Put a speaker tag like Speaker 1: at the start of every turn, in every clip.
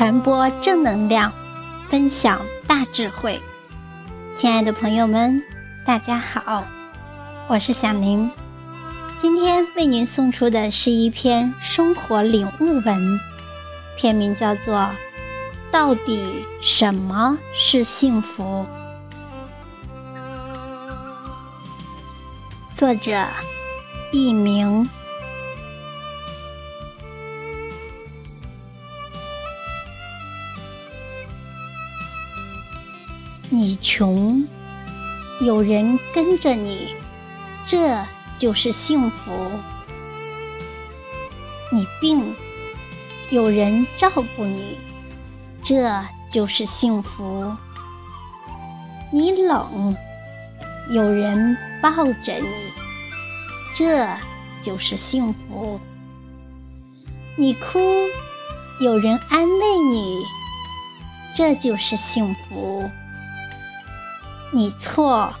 Speaker 1: 传播正能量，分享大智慧。亲爱的朋友们，大家好，我是小宁。今天为您送出的是一篇生活领悟文，片名叫做《到底什么是幸福》，作者佚名。你穷，有人跟着你，这就是幸福；你病，有人照顾你，这就是幸福；你冷，有人抱着你，这就是幸福；你哭，有人安慰你，这就是幸福。你错，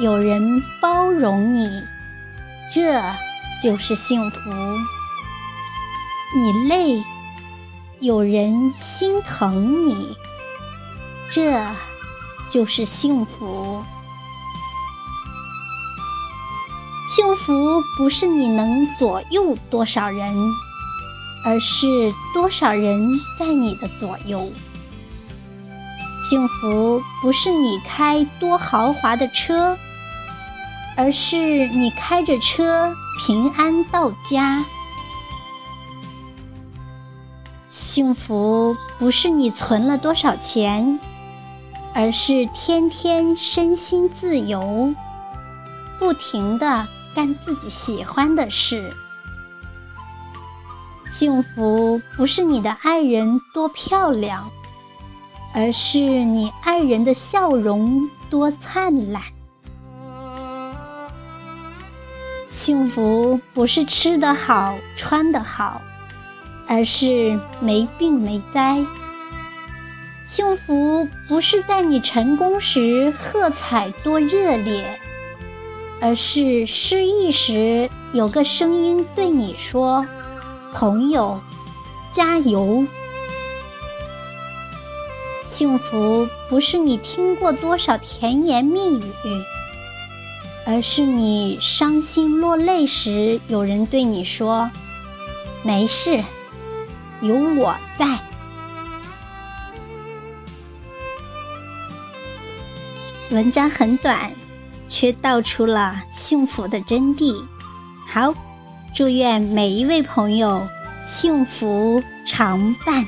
Speaker 1: 有人包容你，这就是幸福；你累，有人心疼你，这就是幸福。幸福不是你能左右多少人，而是多少人在你的左右。幸福不是你开多豪华的车，而是你开着车平安到家。幸福不是你存了多少钱，而是天天身心自由，不停的干自己喜欢的事。幸福不是你的爱人多漂亮。而是你爱人的笑容多灿烂。幸福不是吃得好、穿得好，而是没病没灾。幸福不是在你成功时喝彩多热烈，而是失意时有个声音对你说：“朋友，加油。”幸福不是你听过多少甜言蜜语，而是你伤心落泪时，有人对你说：“没事，有我在。”文章很短，却道出了幸福的真谛。好，祝愿每一位朋友幸福常伴。